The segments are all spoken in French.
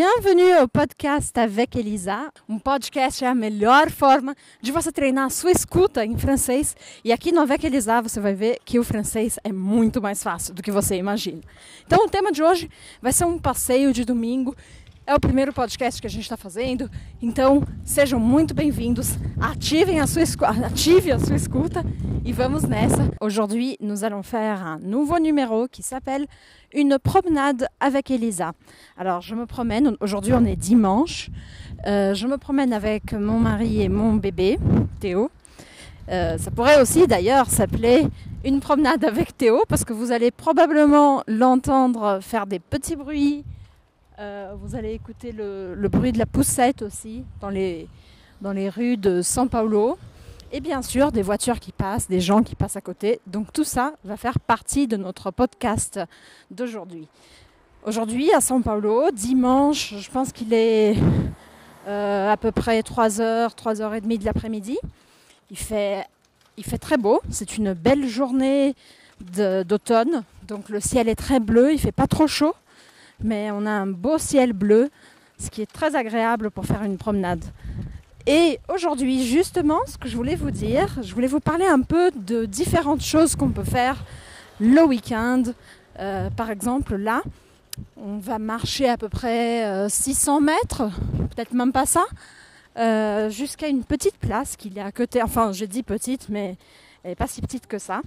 Bienvenue au podcast avec Elisa, um podcast é a melhor forma de você treinar a sua escuta em francês. E aqui no Avec Elisa você vai ver que o francês é muito mais fácil do que você imagina. Então o tema de hoje vai ser um passeio de domingo é o primeiro podcast que a gente está fazendo, sejam muito bem-vindos. Ativem a sua ative a sua escuta e vamos. Aujourd'hui, nous allons faire un nouveau numéro qui s'appelle Une promenade avec Elisa. Alors, je me promène. Aujourd'hui, on est dimanche. Euh, je me promène avec mon mari et mon bébé, Théo. Euh, ça pourrait aussi d'ailleurs s'appeler une promenade avec Théo parce que vous allez probablement l'entendre faire des petits bruits, euh, vous allez écouter le, bruit de la poussette aussi dans les, dans les rues de São Paulo. Et bien sûr, des voitures qui passent, des gens qui passent à côté. Donc tout ça va faire partie de notre podcast d'aujourd'hui. Aujourd'hui, à São Paulo, dimanche, je pense qu'il est euh, à peu près 3h, 3h30 de l'après-midi. Il fait, il fait très beau. C'est une belle journée d'automne. Donc le ciel est très bleu, il fait pas trop chaud mais on a un beau ciel bleu, ce qui est très agréable pour faire une promenade. Et aujourd'hui, justement, ce que je voulais vous dire, je voulais vous parler un peu de différentes choses qu'on peut faire le week-end. Euh, par exemple, là, on va marcher à peu près 600 euh, mètres, peut-être même pas ça, euh, jusqu'à une petite place qu'il y a à côté. Enfin, j'ai dit petite, mais elle n'est pas si petite que ça.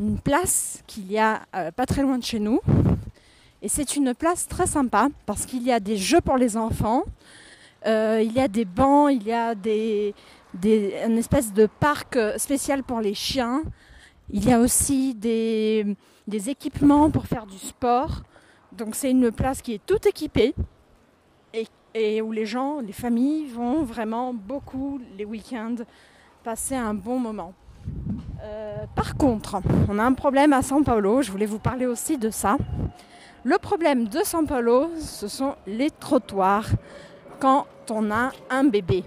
Une place qu'il y a pas très loin de chez nous, et c'est une place très sympa parce qu'il y a des jeux pour les enfants, euh, il y a des bancs, il y a des, une espèce de parc spécial pour les chiens. Il y a aussi des, équipements pour faire du sport. Donc c'est une place qui est toute équipée et, et, où les gens, les familles vont vraiment beaucoup les week-ends passer un bon moment. Euh, par contre, on a un problème à São Paulo, je voulais vous parler aussi de ça. Le problème de São Paulo, ce sont les trottoirs quand on a un bébé.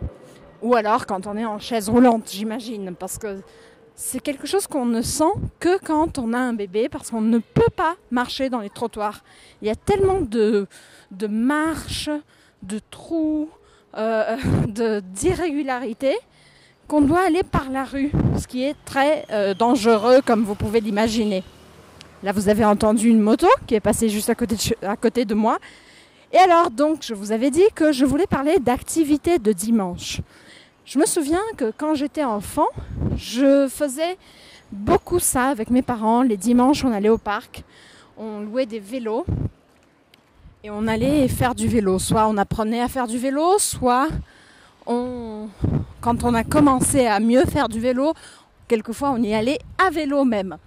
Ou alors quand on est en chaise roulante, j'imagine. Parce que c'est quelque chose qu'on ne sent que quand on a un bébé, parce qu'on ne peut pas marcher dans les trottoirs. Il y a tellement de, marches, de trous, euh, d'irrégularités qu'on doit aller par la rue, ce qui est très euh, dangereux comme vous pouvez l'imaginer. Là, vous avez entendu une moto qui est passée juste à côté de, côté de moi. Et alors, donc, je vous avais dit que je voulais parler d'activités de dimanche. Je me souviens que quand j'étais enfant, je faisais beaucoup ça avec mes parents. Les dimanches, on allait au parc, on louait des vélos et on allait faire du vélo. Soit on apprenait à faire du vélo, soit on, quand on a commencé à mieux faire du vélo, quelquefois on y allait à vélo même.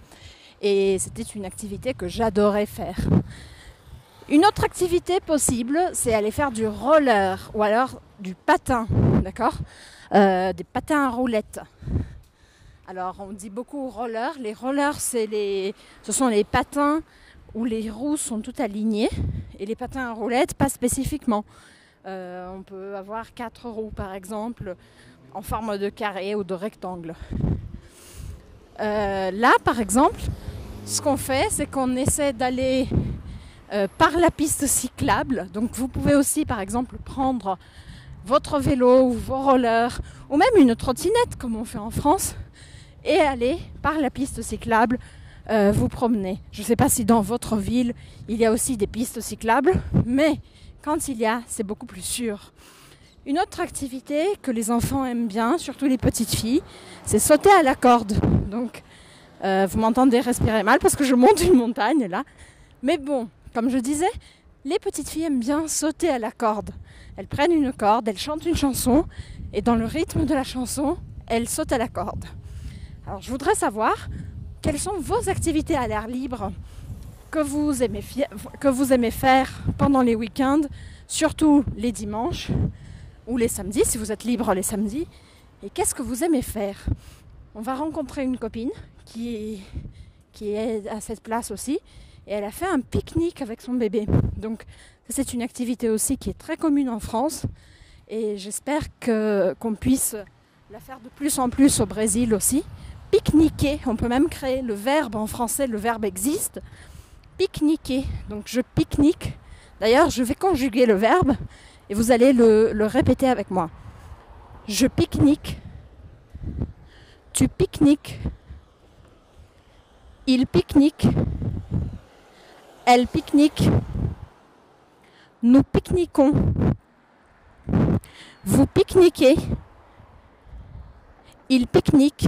Et c'était une activité que j'adorais faire. Une autre activité possible, c'est aller faire du roller ou alors du patin, d'accord? Euh, Des patins à roulettes. Alors on dit beaucoup roller. Les rollers, les, ce sont les patins où les roues sont toutes alignées et les patins à roulettes, pas spécifiquement. Euh, on peut avoir quatre roues par exemple en forme de carré ou de rectangle. Euh, là par exemple, ce qu'on fait, c'est qu'on essaie d'aller euh, par la piste cyclable. Donc vous pouvez aussi par exemple prendre votre vélo ou vos rollers ou même une trottinette comme on fait en France et aller par la piste cyclable euh, vous promener. Je ne sais pas si dans votre ville il y a aussi des pistes cyclables, mais quand il y a, c'est beaucoup plus sûr. Une autre activité que les enfants aiment bien, surtout les petites filles, c'est sauter à la corde. Euh, vous m'entendez respirer mal parce que je monte une montagne là. Mais bon, comme je disais, les petites filles aiment bien sauter à la corde. Elles prennent une corde, elles chantent une chanson et dans le rythme de la chanson, elles sautent à la corde. Alors je voudrais savoir quelles sont vos activités à l'air libre que vous aimez, que vous aimez faire pendant les week-ends, surtout les dimanches ou les samedis, si vous êtes libre les samedis. Et qu'est-ce que vous aimez faire? On va rencontrer une copine qui est, à cette place aussi. Et elle a fait un pique-nique avec son bébé. Donc c'est une activité aussi qui est très commune en France. Et j'espère qu'on puisse la faire de plus en plus au Brésil aussi. Pique-niquer, on peut même créer le verbe en français, le verbe existe. Pique-niquer, donc je pique-nique D'ailleurs, je vais conjuguer le verbe et vous allez le, le répéter avec moi. Je pique-nique. Tu pique-niques. Il pique-nique. Elle pique-nique. Nous pique-niquons. Vous pique-niquez. Il pique-nique.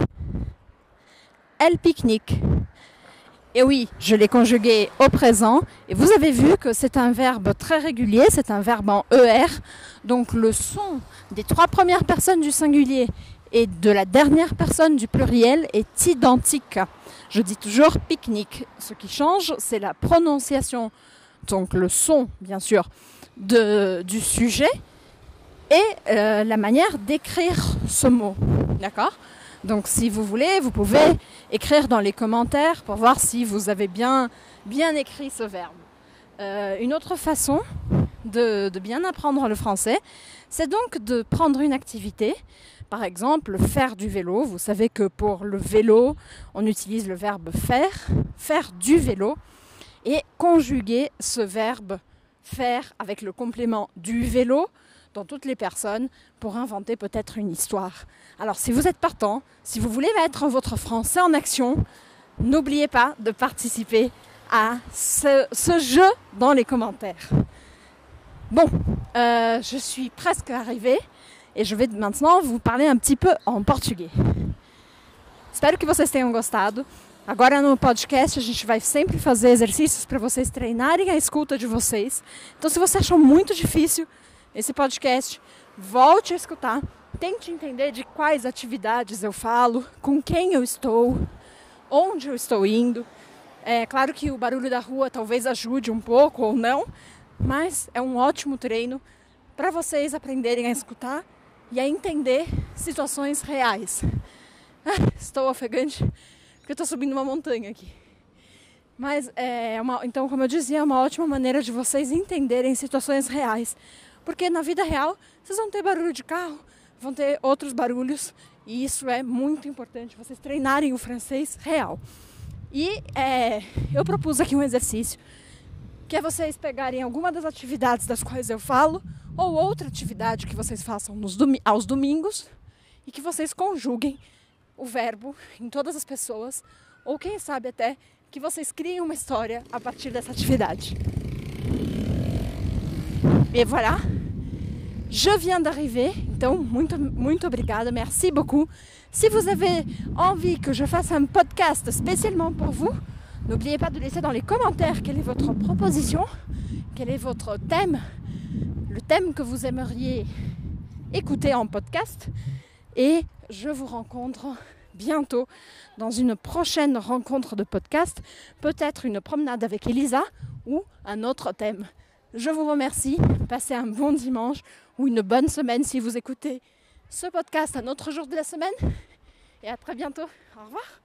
Elle pique-nique. Et oui, je l'ai conjugué au présent. Et vous avez vu que c'est un verbe très régulier, c'est un verbe en ER. Donc le son des trois premières personnes du singulier et de la dernière personne du pluriel est identique. Je dis toujours pique-nique. Ce qui change, c'est la prononciation, donc le son, bien sûr, de, du sujet et euh, la manière d'écrire ce mot. D'accord? Donc si vous voulez, vous pouvez écrire dans les commentaires pour voir si vous avez bien, bien écrit ce verbe. Euh, une autre façon de, bien apprendre le français, c'est donc de prendre une activité, par exemple faire du vélo. Vous savez que pour le vélo, on utilise le verbe faire, faire du vélo, et conjuguer ce verbe faire avec le complément du vélo dans toutes les personnes pour inventer peut-être une histoire. Alors si vous êtes partant, si vous voulez mettre votre français en action, n'oubliez pas de participer à ce, jeu dans les commentaires. Bon, euh, je suis presque arrivée e je vais maintenant vous parler um peu en português. Espero que vocês tenham gostado. Agora no podcast a gente vai sempre fazer exercícios para vocês treinarem a escuta de vocês. Então se você achou muito difícil esse podcast, volte a escutar, tente entender de quais atividades eu falo, com quem eu estou, onde eu estou indo. É claro que o barulho da rua talvez ajude um pouco ou não, mas é um ótimo treino para vocês aprenderem a escutar e a entender situações reais. Ah, estou ofegante porque estou subindo uma montanha aqui. Mas é uma, então, como eu dizia, é uma ótima maneira de vocês entenderem situações reais. Porque na vida real vocês vão ter barulho de carro, vão ter outros barulhos, e isso é muito importante, vocês treinarem o francês real. E é, eu propus aqui um exercício, que é vocês pegarem alguma das atividades das quais eu falo, ou outra atividade que vocês façam nos domi aos domingos, e que vocês conjuguem o verbo em todas as pessoas, ou quem sabe até que vocês criem uma história a partir dessa atividade. Et voilà, je viens d'arriver, donc muito, muito obrigada, merci beaucoup. Si vous avez envie que je fasse un podcast spécialement pour vous, n'oubliez pas de laisser dans les commentaires quelle est votre proposition, quel est votre thème, le thème que vous aimeriez écouter en podcast. Et je vous rencontre bientôt dans une prochaine rencontre de podcast, peut-être une promenade avec Elisa ou un autre thème. Je vous remercie, passez un bon dimanche ou une bonne semaine si vous écoutez ce podcast un autre jour de la semaine et à très bientôt. Au revoir.